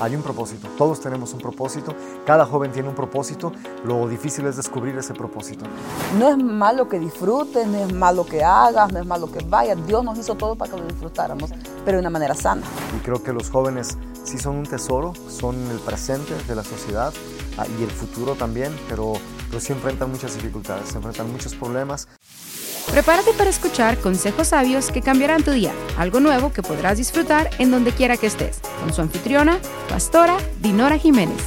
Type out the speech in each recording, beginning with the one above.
hay un propósito. Todos tenemos un propósito. Cada joven tiene un propósito. Lo difícil es descubrir ese propósito. No es malo que disfrutes, no es malo que hagas, no es malo que vayas. Dios nos hizo todo para que lo disfrutáramos, pero de una manera sana. Y creo que los jóvenes sí son un tesoro, son el presente de la sociedad ah, y el futuro también, pero, pero sí enfrentan muchas dificultades, se enfrentan muchos problemas. Prepárate para escuchar consejos sabios que cambiarán tu día, algo nuevo que podrás disfrutar en donde quiera que estés, con su anfitriona, pastora Dinora Jiménez.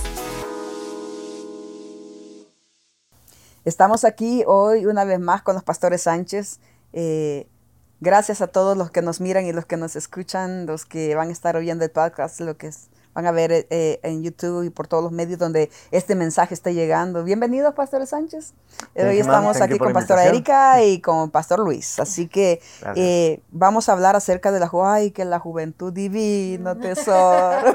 Estamos aquí hoy una vez más con los pastores Sánchez. Eh, gracias a todos los que nos miran y los que nos escuchan, los que van a estar oyendo el podcast, lo que es van a ver eh, en YouTube y por todos los medios donde este mensaje está llegando. Bienvenidos, Pastor Sánchez. Hoy estamos aquí con Pastora Erika y con Pastor Luis. Así que eh, vamos a hablar acerca de la, ay, que la juventud divino tesoro.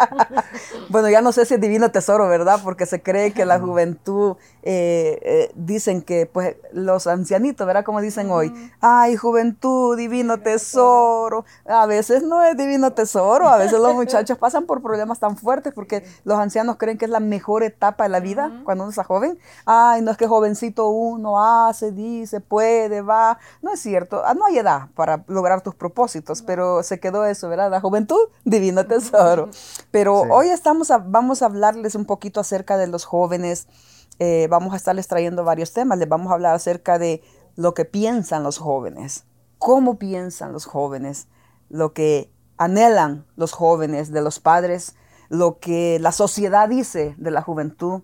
bueno, ya no sé si es divino tesoro, ¿verdad? Porque se cree que la juventud, eh, dicen que pues los ancianitos, ¿verdad? Como dicen hoy, ay, juventud, divino tesoro. A veces no es divino tesoro, a veces los muchachos pasan por problemas tan fuertes porque los ancianos creen que es la mejor etapa de la vida cuando uno está joven. Ay, no es que jovencito uno hace, dice, puede, va. No es cierto. Ah, no hay edad para lograr tus propósitos, pero se quedó eso, ¿verdad? La juventud, divino tesoro. Pero hoy estamos vamos a hablarles un poquito acerca de los jóvenes. Eh, vamos a estarles trayendo varios temas. Les vamos a hablar acerca de lo que piensan los jóvenes, cómo piensan los jóvenes, lo que anhelan los jóvenes de los padres, lo que la sociedad dice de la juventud,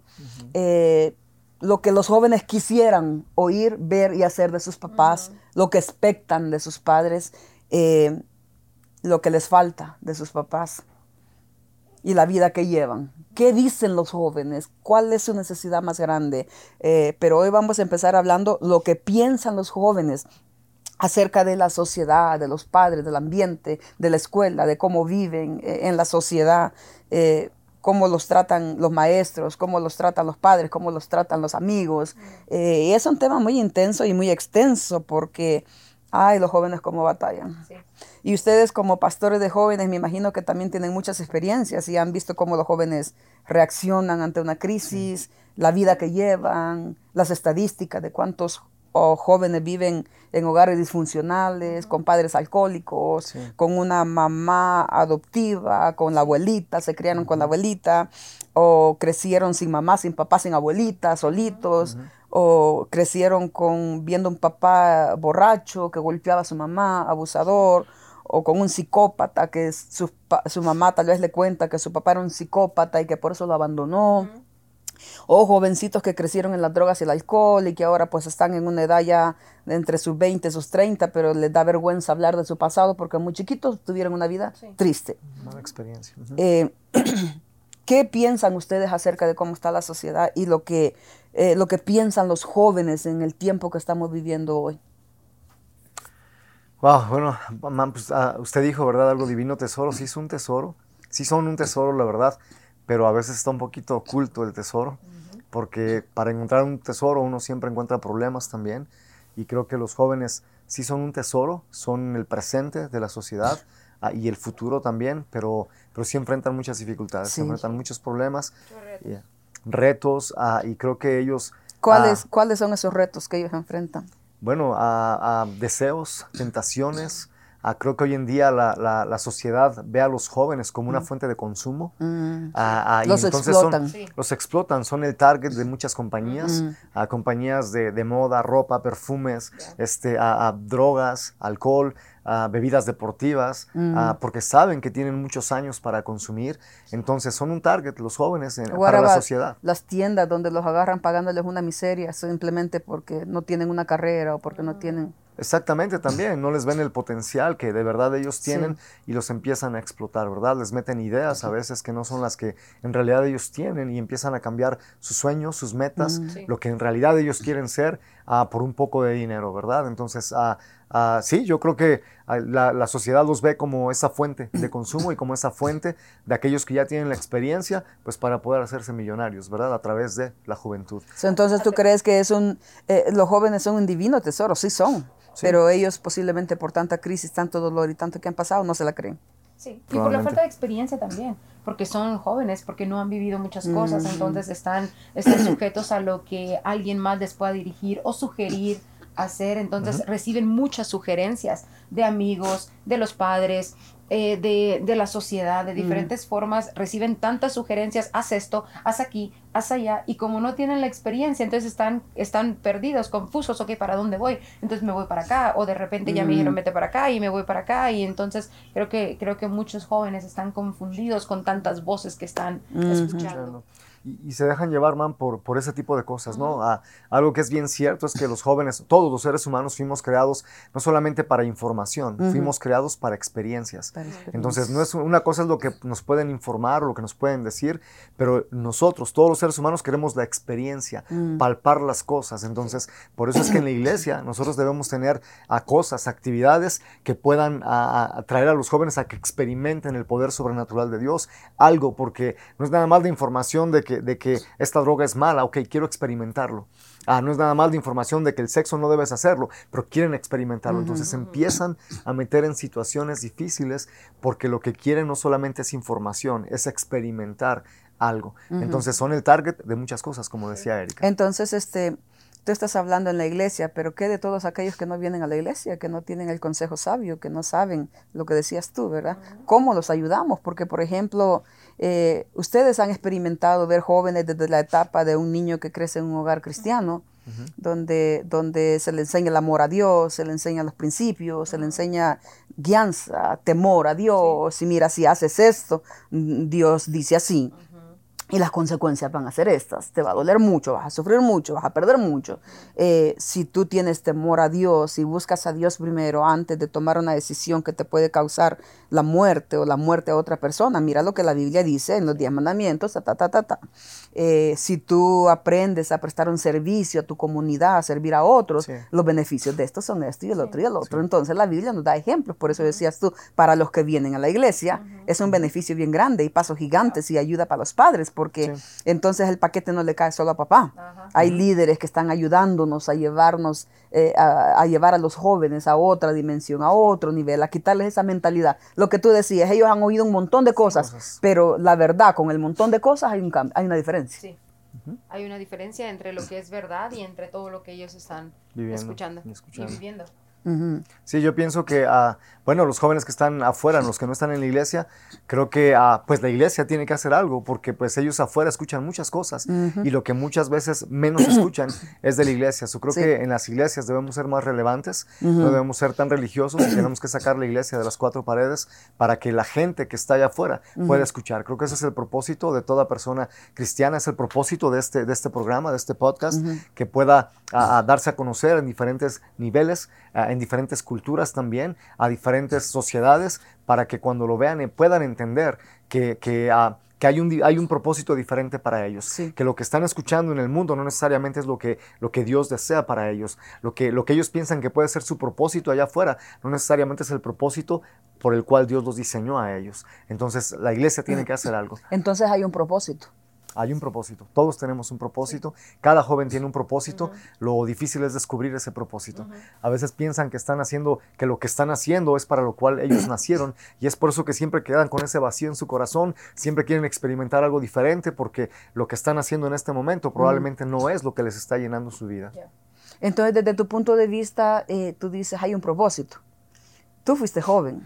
eh, lo que los jóvenes quisieran oír, ver y hacer de sus papás, lo que expectan de sus padres, eh, lo que les falta de sus papás y la vida que llevan. ¿Qué dicen los jóvenes? ¿Cuál es su necesidad más grande? Eh, pero hoy vamos a empezar hablando lo que piensan los jóvenes acerca de la sociedad, de los padres, del ambiente, de la escuela, de cómo viven eh, en la sociedad, eh, cómo los tratan los maestros, cómo los tratan los padres, cómo los tratan los amigos. Eh, y es un tema muy intenso y muy extenso porque, ay, los jóvenes cómo batallan. Y ustedes como pastores de jóvenes, me imagino que también tienen muchas experiencias y han visto cómo los jóvenes reaccionan ante una crisis, la vida que llevan, las estadísticas de cuántos o jóvenes viven en hogares disfuncionales, con padres alcohólicos, con una mamá adoptiva, con la abuelita, se criaron con la abuelita, o crecieron sin mamá, sin papá, sin abuelita, solitos, o crecieron con viendo un papá borracho que golpeaba a su mamá, abusador, o con un psicópata que su, su mamá tal vez le cuenta que su papá era un psicópata y que por eso lo abandonó o jovencitos que crecieron en las drogas y el alcohol y que ahora pues están en una edad ya entre sus 20 y sus 30, pero les da vergüenza hablar de su pasado porque muy chiquitos tuvieron una vida triste. Mala experiencia. Eh, ¿Qué piensan ustedes acerca de cómo está la sociedad y lo que, eh, lo que piensan los jóvenes en el tiempo que estamos viviendo hoy? Wow, bueno, pues, ah, usted dijo, ¿verdad? Algo divino tesoro. Sí, es un tesoro. Sí, son un tesoro, la verdad pero a veces está un poquito oculto el tesoro, porque para encontrar un tesoro uno siempre encuentra problemas también, y creo que los jóvenes sí son un tesoro, son el presente de la sociedad ah, y el futuro también, pero, pero sí enfrentan muchas dificultades, sí. enfrentan muchos problemas, retos, retos ah, y creo que ellos... ¿Cuáles, ah, ¿Cuáles son esos retos que ellos enfrentan? Bueno, a deseos, tentaciones, Ah, creo que hoy en día la, la, sociedad ve a los jóvenes como una mm. fuente de consumo. Mm. Ah, ah, los explotan. Los explotan, son el target de muchas compañías, mm. compañías de, de, moda, ropa, perfumes, este, a, drogas, alcohol, bebidas deportivas, porque saben que tienen muchos años para consumir. Entonces son un target los jóvenes para la sociedad. Las tiendas donde los agarran pagándoles una miseria simplemente porque no tienen una carrera o porque no tienen Exactamente, también no les ven el potencial que de verdad ellos tienen y los empiezan a explotar, ¿verdad? Les meten ideas a veces que no son las que en realidad ellos tienen y empiezan a cambiar sus sueños, sus metas, lo que en realidad ellos quieren ser uh, por un poco de dinero, ¿verdad? Entonces, uh, uh, sí, yo creo que la, la, sociedad los ve como esa fuente de consumo y como esa fuente de aquellos que ya tienen la experiencia, pues para poder hacerse millonarios, ¿verdad? A través de la juventud. Entonces, ¿tú crees que es un, eh, los jóvenes son un divino tesoro? Sí son. Pero ellos posiblemente por tanta crisis, tanto dolor y tanto que han pasado, no se la creen. Sí, y por la falta de experiencia también, porque son jóvenes, porque no han vivido muchas cosas, entonces están, están sujetos a lo que alguien más les pueda dirigir o sugerir hacer, entonces reciben muchas sugerencias de amigos, de los padres, eh, de, de, la sociedad, de diferentes formas, reciben tantas sugerencias, haz esto, haz aquí, haz allá, y como no tienen la experiencia, entonces están, están perdidos, confusos, ok, ¿para dónde voy? Entonces me voy para acá, o de repente ya me dijeron vete para acá y me voy para acá, y entonces creo que, creo que muchos jóvenes están confundidos con tantas voces que están escuchando y, se dejan llevar, man, por, por ese tipo de cosas, ¿no? algo que es bien cierto es que los jóvenes, todos los seres humanos fuimos creados no solamente para información, fuimos creados para experiencias. Entonces, no es una cosa es lo que nos pueden informar o lo que nos pueden decir, pero nosotros, todos los seres humanos, queremos la experiencia, mm. palpar las cosas. Entonces, por eso es que en la iglesia nosotros debemos tener a cosas, actividades que puedan atraer a, a los jóvenes a que experimenten el poder sobrenatural de Dios, algo, porque no es nada más de información de que de que esta droga es mala, ok, quiero experimentarlo. Ah, no es nada más de información de que el sexo no debes hacerlo, pero quieren experimentarlo. Entonces empiezan a meter en situaciones difíciles porque lo que quieren no solamente es información, es experimentar algo. Entonces son el target de muchas cosas, como decía Erika. Entonces, este, tú estás hablando en la iglesia, pero ¿qué de todos aquellos que no vienen a la iglesia, que no tienen el consejo sabio, que no saben lo que decías tú, ¿verdad? ¿Cómo los ayudamos? Porque, por ejemplo, eh, ustedes han experimentado ver jóvenes desde la etapa de un niño que crece en un hogar cristiano, donde, donde se le enseña el amor a Dios, se le enseña los principios, se le enseña guianza, temor a Dios, y mira, si haces esto, Dios dice así. Y las consecuencias van a ser estas. Te va a doler mucho, vas a sufrir mucho, vas a perder mucho. Eh, si tú tienes temor a Dios y buscas a Dios primero antes de tomar una decisión que te puede causar la muerte o la muerte a otra persona, mira lo que la Biblia dice en los diez mandamientos, ta, ta, ta, ta, eh, si tú aprendes a prestar un servicio a tu comunidad, a servir a otros, los beneficios de esto son esto y el otro y el otro. Entonces la Biblia nos da ejemplos. Por eso decías tú, para los que vienen a la iglesia, es un beneficio bien grande y pasos gigantes y ayuda para los padres porque entonces el paquete no le cae solo a papá. Hay líderes que están ayudándonos a llevarnos, eh, a, llevar a los jóvenes a otra dimensión, a otro nivel, a quitarles esa mentalidad. Lo que tú decías, ellos han oído un montón de cosas, pero la verdad, con el montón de cosas hay, un hay una diferencia. Sí. Hay una diferencia entre lo que es verdad y entre todo lo que ellos están escuchando, y viviendo. Sí, yo pienso que, uh, bueno, los jóvenes que están afuera, los que no están en la iglesia, creo que uh, pues la iglesia tiene que hacer algo, porque pues ellos afuera escuchan muchas cosas y lo que muchas veces menos escuchan es de la iglesia. Yo creo que en las iglesias debemos ser más relevantes, no debemos ser tan religiosos y tenemos que sacar la iglesia de las cuatro paredes para que la gente que está allá afuera pueda escuchar. Creo que ese es el propósito de toda persona cristiana, es el propósito de este, de este programa, de este podcast, que pueda uh, darse a conocer en diferentes niveles en diferentes culturas también, a diferentes sociedades, para que cuando lo vean eh, puedan entender que, que, ah, que hay, un, hay un propósito diferente para ellos, que lo que están escuchando en el mundo no necesariamente es lo que, lo que Dios desea para ellos, lo que, lo que ellos piensan que puede ser su propósito allá afuera, no necesariamente es el propósito por el cual Dios los diseñó a ellos. Entonces la iglesia tiene que hacer algo. Entonces hay un propósito. Hay un propósito, todos tenemos un propósito, cada joven tiene un propósito, lo difícil es descubrir ese propósito. A veces piensan que están haciendo, que lo que están haciendo es para lo cual ellos nacieron y es por eso que siempre quedan con ese vacío en su corazón, siempre quieren experimentar algo diferente porque lo que están haciendo en este momento probablemente no es lo que les está llenando su vida. Entonces, desde tu punto de vista, eh, tú dices, hay un propósito. Tú fuiste joven.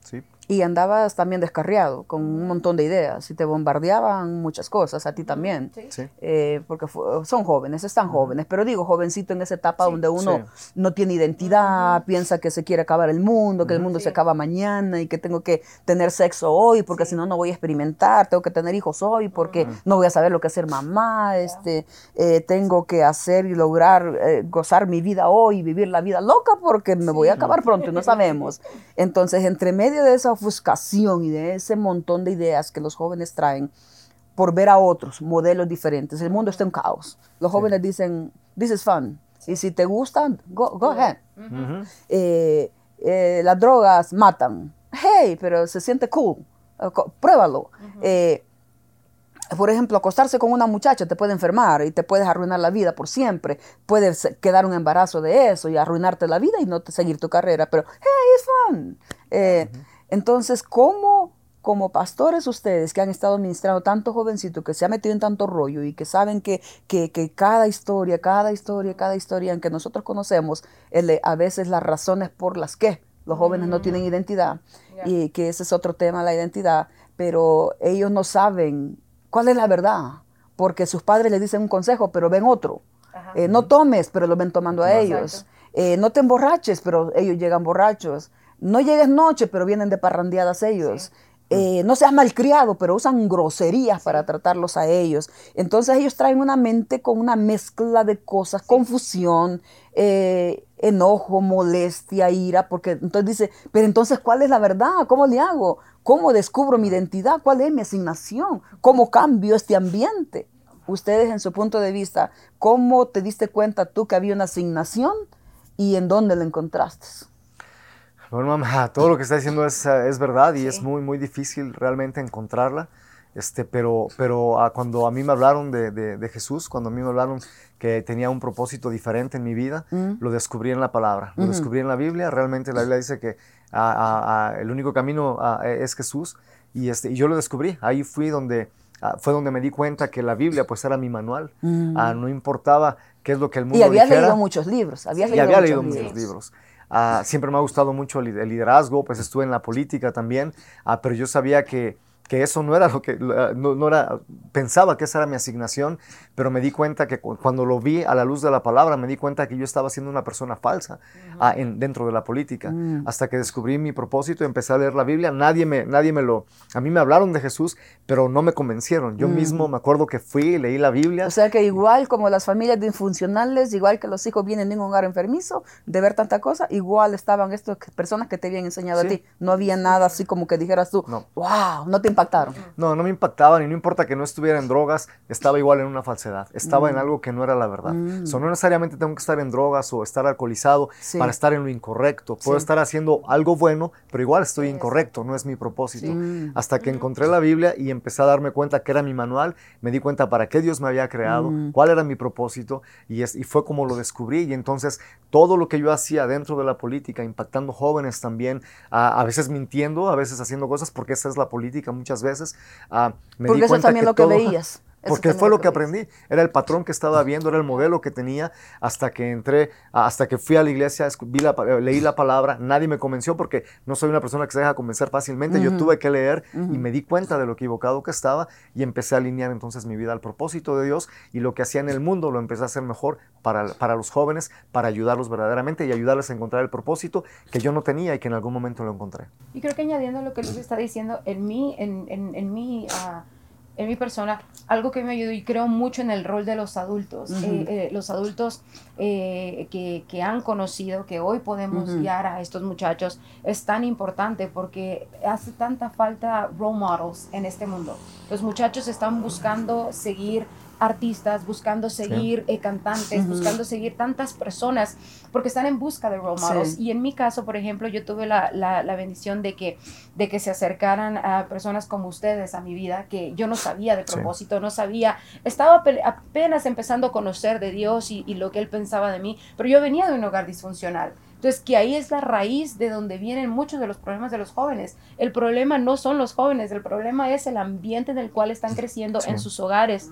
Sí y andabas también descarriado, con un montón de ideas, y te bombardeaban muchas cosas, a ti también, eh, porque son jóvenes, están jóvenes, pero digo, jovencito en esa etapa donde uno no tiene identidad, piensa que se quiere acabar el mundo, que el mundo se acaba mañana y que tengo que tener sexo hoy, porque si no, no voy a experimentar, tengo que tener hijos hoy, porque no voy a saber lo que es ser mamá, este, eh, tengo que hacer y lograr eh, gozar mi vida hoy, vivir la vida loca, porque me voy a acabar pronto y no sabemos. Entonces, entre medio de eso, ofuscación y de ese montón de ideas que los jóvenes traen por ver a otros modelos diferentes. El mundo está en caos. Los jóvenes dicen, this is fun. Y si te gustan, go, ahead. Eh, eh, las drogas matan. Hey, pero se siente cool. Eh, pruébalo. por ejemplo, acostarse con una muchacha te puede enfermar y te puedes arruinar la vida por siempre. Puedes quedar un embarazo de eso y arruinarte la vida y no seguir tu carrera. Pero, hey, it's fun. Entonces, ¿cómo como pastores ustedes que han estado ministrando tanto jovencito, que se ha metido en tanto rollo y que saben que, que, cada historia, cada historia, cada historia en que nosotros conocemos, el, a veces las razones por las que los jóvenes no tienen mm. identidad y que ese es otro tema, la identidad, pero ellos no saben cuál es la verdad, porque sus padres les dicen un consejo, pero ven otro. Eh, no tomes, pero lo ven tomando a ellos. Eh, no te emborraches, pero ellos llegan borrachos. No llegues noche, pero vienen de parrandeadas ellos. Eh, no seas malcriado, pero usan groserías para tratarlos a ellos. Entonces ellos traen una mente con una mezcla de cosas, confusión, eh, enojo, molestia, ira, porque entonces dice, pero entonces ¿cuál es la verdad? ¿Cómo le hago? ¿Cómo descubro mi identidad? ¿Cuál es mi asignación? ¿Cómo cambio este ambiente? Ustedes en su punto de vista, ¿cómo te diste cuenta tú que había una asignación y en dónde la encontraste? Bueno, mamá, todo lo que está diciendo es, es verdad y es muy, muy difícil realmente encontrarla. Este, pero pero ah, cuando a mí me hablaron de, de, Jesús, cuando a mí me hablaron que tenía un propósito diferente en mi vida, mm. lo descubrí en la palabra, lo descubrí en la Biblia. Realmente la Biblia dice que ah, ah, el único camino es Jesús y, este, y yo lo descubrí. Ahí fui donde, fue donde me di cuenta que la Biblia pues era mi manual. Mm. no importaba qué es lo que el mundo Y había leído muchos libros. Había leído, había leído muchos libros. Ah, siempre me ha gustado mucho el, liderazgo, pues estuve en la política también, ah, pero yo sabía que que eso no era lo que, no, era, pensaba que esa era mi asignación, pero me di cuenta que cuando lo vi a la luz de la palabra, me di cuenta que yo estaba siendo una persona falsa ah, en, dentro de la política. Mm. Hasta que descubrí mi propósito y empecé a leer la Biblia, nadie me, nadie me lo, a mí me hablaron de Jesús, pero no me convencieron. Yo mm. mismo me acuerdo que fui, leí la Biblia. O sea que igual como las familias disfuncionales, igual que los hijos vienen de un hogar enfermizo, de ver tanta cosa, igual estaban estas personas que te habían enseñado a ti. No había nada así como que dijeras tú, no. wow, no te impactaron. No, no me impactaban y no importa que no estuviera en drogas, estaba igual en una falsedad, estaba en mm. algo que no era la verdad. Mm. no necesariamente tengo que estar en drogas o estar alcoholizado para estar en lo incorrecto. Puedo estar haciendo algo bueno, pero igual estoy incorrecto, no es mi propósito. Hasta que encontré la Biblia y empecé a darme cuenta que era mi manual, me di cuenta para qué Dios me había creado, mm. cuál era mi propósito y, es, y fue como lo descubrí. Y entonces todo lo que yo hacía dentro de la política, impactando jóvenes también, a veces mintiendo, a veces haciendo cosas, porque esa es la política muchas veces Ah, porque eso también lo que veías. Porque fue lo que aprendí. Era el patrón que estaba viendo, era el modelo que tenía hasta que entré, hasta que fui a la iglesia, leí la palabra. Nadie me convenció porque no soy una persona que se deja convencer fácilmente. Yo tuve que leer y me di cuenta de lo equivocado que estaba y empecé a alinear entonces mi vida al propósito de Dios y lo que hacía en el mundo lo empecé a hacer mejor para, para los jóvenes, para ayudarlos verdaderamente y ayudarles a encontrar el propósito que yo no tenía y que en algún momento lo encontré. Y creo que añadiendo lo que Luis está diciendo, en mí, en, en, en mí... Uh, en mi persona, algo que me ayudó y creo mucho en el rol de los adultos. Eh, eh, los adultos eh, que, que, han conocido, que hoy podemos guiar a estos muchachos, es tan importante porque hace tanta falta role models en este mundo. Los muchachos están buscando seguir artistas, buscando seguir eh, cantantes, buscando seguir tantas personas, porque están en busca de role models. Y en mi caso, por ejemplo, yo tuve la, la, bendición de que, de que se acercaran a personas como ustedes a mi vida, que yo no sabía de propósito, no sabía, estaba apenas empezando a conocer de Dios y, y lo que Él pensaba de mí, pero yo venía de un hogar disfuncional. Entonces, que ahí es la raíz de donde vienen muchos de los problemas de los jóvenes. El problema no son los jóvenes, el problema es el ambiente en el cual están creciendo en sus hogares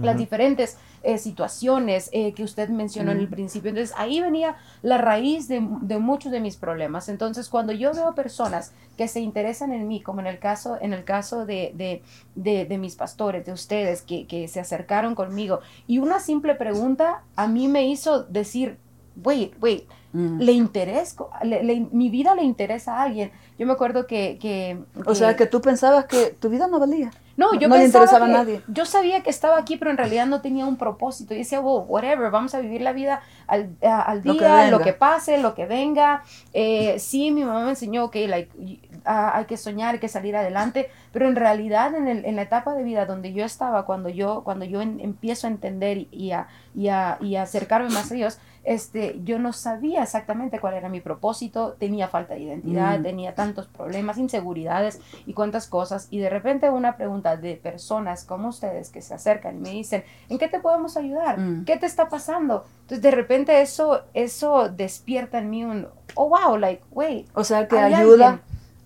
las diferentes eh, situaciones eh, que usted mencionó en el principio. Entonces ahí venía la raíz de, muchos de mis problemas. Entonces cuando yo veo personas que se interesan en mí, como en el caso, en el caso de, de, mis pastores, de ustedes, que, que, se acercaron conmigo, y una simple pregunta a mí me hizo decir, wait, wait, mm. le interesco, mi vida le interesa a alguien. Yo me acuerdo que, que, O sea, que tú pensabas que tu vida no valía. No, yo no le interesaba a nadie. Yo sabía que estaba aquí, pero en realidad no tenía un propósito. Y decía, well, whatever, vamos a vivir la vida al, al día, lo que, pase, lo que venga. Eh, sí, mi mamá me enseñó que like, hay que soñar, hay que salir adelante, pero en realidad en, el, en, la etapa de vida donde yo estaba, cuando yo, cuando yo empiezo a entender y a, y, a, y a acercarme más a Dios, este, yo no sabía exactamente cuál era mi propósito, tenía falta de identidad, mm. tenía tantos problemas, inseguridades y cuántas cosas. Y de repente una pregunta de personas como ustedes que se acercan y me dicen, ¿en qué te podemos ayudar? Mm. ¿Qué te está pasando? Entonces de repente eso, eso despierta en mí un, oh wow, like, wait. O sea que ayuda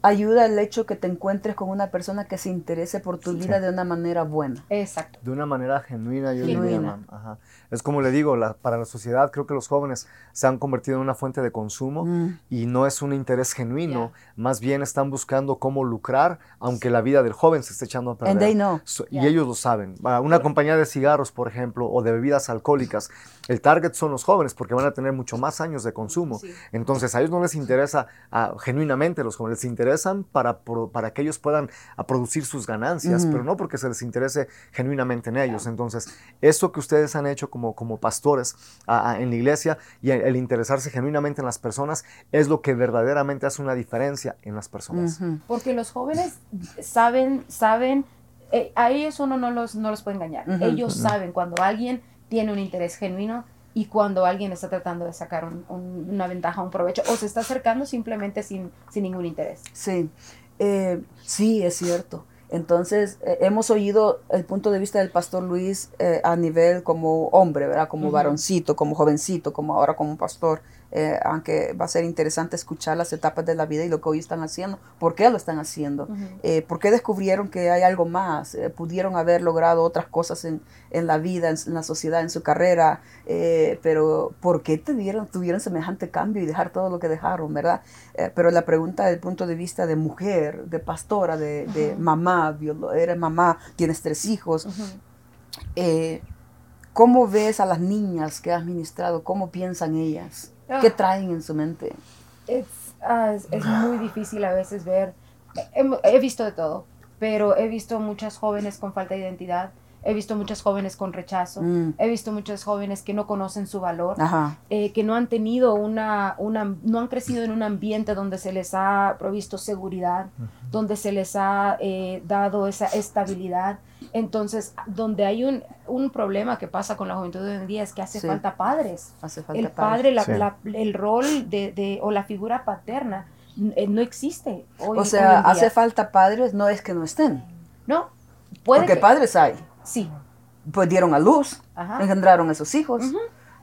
ayuda el hecho que te encuentres con una persona que se interese por tu vida de una manera buena. Exacto. De una manera genuina, yo diría, Genuina. mam. Ajá. Es como le digo, la- para la sociedad creo que los jóvenes se han convertido en una fuente de consumo Mm. y no es un interés genuino, más bien están buscando cómo lucrar, aunque la vida del joven se esté echando a perder. And they know. So- Yeah. Y ellos lo saben. Una compañía de cigarros, por ejemplo, o de bebidas alcohólicas, el target son los jóvenes porque van a tener mucho más años de consumo. Sí. Entonces a ellos no les interesa ah, genuinamente los jóvenes, les interesan para, para que ellos puedan ah, producir sus ganancias, pero no porque se les interese genuinamente en ellos. Entonces, eso que ustedes han hecho como, como pastores ah, ah, en la iglesia y el, el interesarse genuinamente en las personas es lo que verdaderamente hace una diferencia en las personas. Porque los jóvenes saben, saben, eh, a ellos uno no los, no los puede engañar. Ellos saben cuando alguien tiene un interés genuino y cuando alguien está tratando de sacar un- un- una ventaja, un provecho, o se está acercando simplemente sin, sin ningún interés. Sí, Eh, sí, es cierto. Entonces, eh, hemos oído el punto de vista del pastor Luis eh, a nivel como hombre, ¿verdad? Como Ujú. varoncito, como jovencito, como ahora como pastor. Eh, aunque va a ser interesante escuchar las etapas de la vida y lo que hoy están haciendo, por qué lo están haciendo, Ujú. eh, por qué descubrieron que hay algo más, Eh, pudieron haber logrado otras cosas en, en la vida, en, en la sociedad, en su carrera, eh, pero ¿por qué tuvieron, tuvieron semejante cambio y dejar todo lo que dejaron, verdad? Pero la pregunta desde el punto de vista de mujer, de pastora, de, de Ujú. mamá, biolo- eres mamá, tienes tres hijos, Ujú. eh, ¿cómo ves a las niñas que has ministrado? ¿Cómo piensan ellas? Ah. ¿Qué traen en su mente? Es, ah, es, es muy difícil a veces ver. He, he visto de todo, pero he visto muchas jóvenes con falta de identidad. He visto muchas jóvenes con rechazo. Mm. He visto muchas jóvenes que no conocen su valor. Ajá. eh, que no han tenido una, una, no han crecido en un ambiente donde se les ha provisto seguridad, donde se les ha eh, dado esa estabilidad. Entonces, donde hay un, un problema que pasa con la juventud de hoy en día es que hace Sí. falta padres. Hace falta El padre. la- Sí. la- el rol de, de- o la figura paterna eh, no existe hoy, O hoy sea, en día. hace falta padres, no es que no estén. No, puede Porque que- padres hay. Sí, Pues dieron a luz, ajá. engendraron a esos hijos,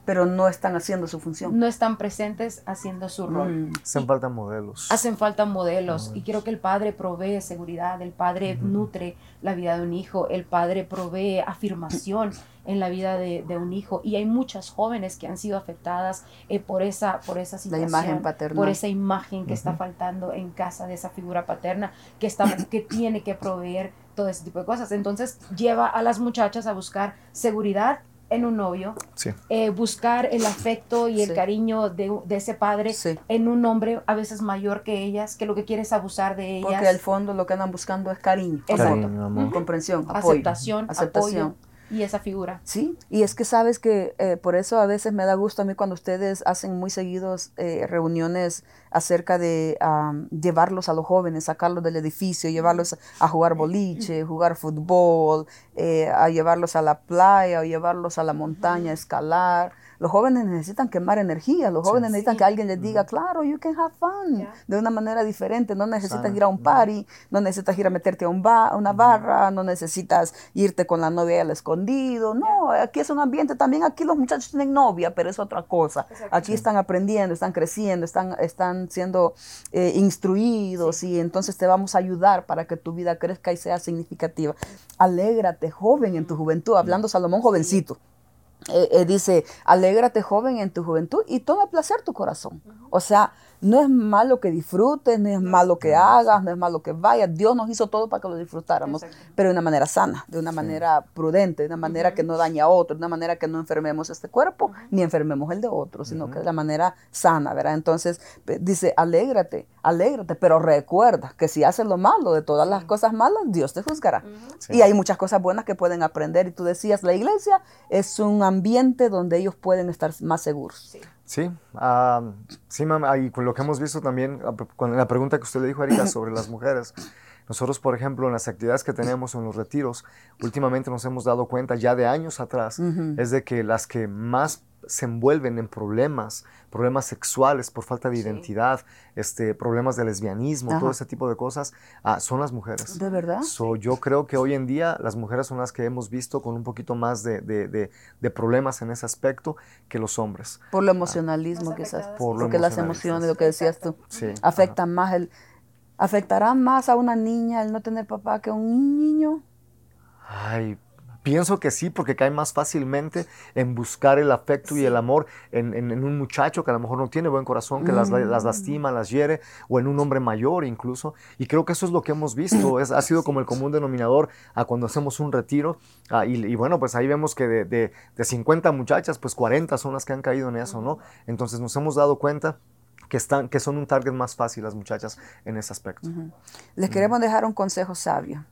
pero no están haciendo su función. No están presentes haciendo su rol. Mm. Hacen falta modelos. Hacen falta modelos y creo que el padre provee seguridad, el padre nutre la vida de un hijo, el padre provee afirmación en la vida de, de un hijo y hay muchas jóvenes que han sido afectadas eh, por esa por esa situación, imagen paternal. por esa imagen que está faltando en casa de esa figura paterna que está que tiene que proveer todo ese tipo de cosas. Entonces lleva a las muchachas a buscar seguridad en un novio, Sí. eh, buscar el afecto y el Sí. cariño de, de ese padre Sí. en un hombre a veces mayor que ellas, que lo que quiere es abusar de ellas. Porque al fondo lo que andan buscando es cariño, amor. Comprensión, apoyo, aceptación, aceptación. apoyo y esa figura. Sí, y es que sabes que eh, por eso a veces me da gusto a mí cuando ustedes hacen muy seguidos eh, reuniones acerca de am, llevarlos a los jóvenes, sacarlos del edificio, llevarlos a jugar boliche, jugar fútbol, eh, a llevarlos a la playa, o llevarlos a la montaña, a escalar. Los jóvenes necesitan quemar energía, los jóvenes necesitan Sí. que alguien les diga, claro, you can have fun, de una manera diferente, no necesitas Sana. ir a un party, no necesitas ir a meterte a un ba- a una barra, no necesitas irte con la novia al escondido, no, aquí es un ambiente, también aquí los muchachos tienen novia, pero es otra cosa, Exacto. aquí están aprendiendo, están creciendo, están, están siendo eh, instruidos y entonces te vamos a ayudar para que tu vida crezca y sea significativa. Alégrate, joven, en tu juventud, hablando Salomón jovencito. Eh, eh, dice, alégrate joven en tu juventud y toma placer tu corazón. O sea, no es malo que disfrutes, no es malo que hagas, no es malo que vayas. Dios nos hizo todo para que lo disfrutáramos, Exacto. pero de una manera sana, de una manera prudente, de una manera que no dañe a otro, de una manera que no enfermemos este cuerpo, ni enfermemos el de otro, sino que de la manera sana, ¿verdad? Entonces, pe- dice, alégrate, alégrate, pero recuerda que si haces lo malo, de todas las cosas malas, Dios te juzgará. Sí. Y hay muchas cosas buenas que pueden aprender. Y tú decías, la iglesia es un ambiente donde ellos pueden estar más seguros. Sí. Sí, ah, sí, mamá, y con lo que hemos visto también, ah, con la pregunta que usted le dijo, Erika, sobre las mujeres. Nosotros, por ejemplo, en las actividades que tenemos en los retiros, últimamente nos hemos dado cuenta, ya de años atrás, Ujú. es de que las que más se envuelven en problemas, problemas sexuales por falta de Sí. identidad, este, problemas de lesbianismo, Ajá. todo ese tipo de cosas, ah, son las mujeres. ¿De verdad? So, yo creo que hoy en día las mujeres son las que hemos visto con un poquito más de, de- de- de problemas en ese aspecto que los hombres. Por lo emocionalismo, Más quizás. Por lo Porque las emociones, lo que decías tú, Sí. afectan más el... ¿Afectará más a una niña el no tener papá que a un niño? Ay, Pienso que sí, porque cae más fácilmente en buscar el afecto y el amor en, un muchacho que a lo mejor no tiene buen corazón, que las, mm. lastima, las hiere, o en un hombre mayor incluso. Y creo que eso es lo que hemos visto, es, ha sido como el común denominador a cuando hacemos un retiro. Ah, y, bueno, pues ahí vemos que de, de, de 50 muchachas, pues 40 son las que han caído en eso, ¿no? Entonces nos hemos dado cuenta que, están, que son un target más fácil las muchachas en ese aspecto. Les queremos dejar un consejo sabio.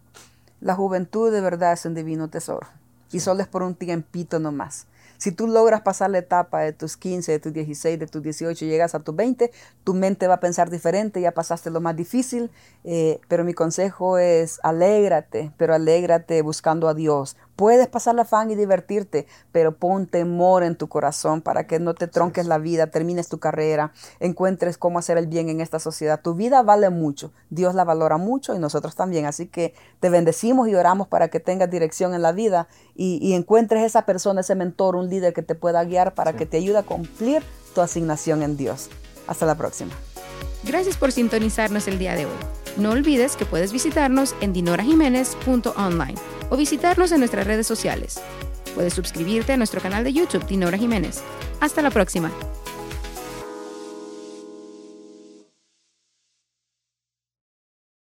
La juventud de verdad es un divino tesoro. Y solo es por un tiempito nomás. Si tú logras pasar la etapa de tus 15, de tus 16, de tus 18, llegas a tus 20, tu mente va a pensar diferente, ya pasaste lo más difícil, eh, pero mi consejo es alégrate, pero alégrate buscando a Dios, Puedes pasar la fan y divertirte, pero pon temor en tu corazón para que no te tronques la vida, termines tu carrera, encuentres cómo hacer el bien en esta sociedad. Tu vida vale mucho, Dios la valora mucho y nosotros también. Así que te bendecimos y oramos para que tengas dirección en la vida y, encuentres esa persona, ese mentor, un líder que te pueda guiar para que te ayude a cumplir tu asignación en Dios. Hasta la próxima. Gracias por sintonizarnos el día de hoy. No olvides que puedes visitarnos en dinorajiménez.online o visitarnos en nuestras redes sociales. Puedes suscribirte a nuestro canal de YouTube Dinora Jiménez. Hasta la próxima.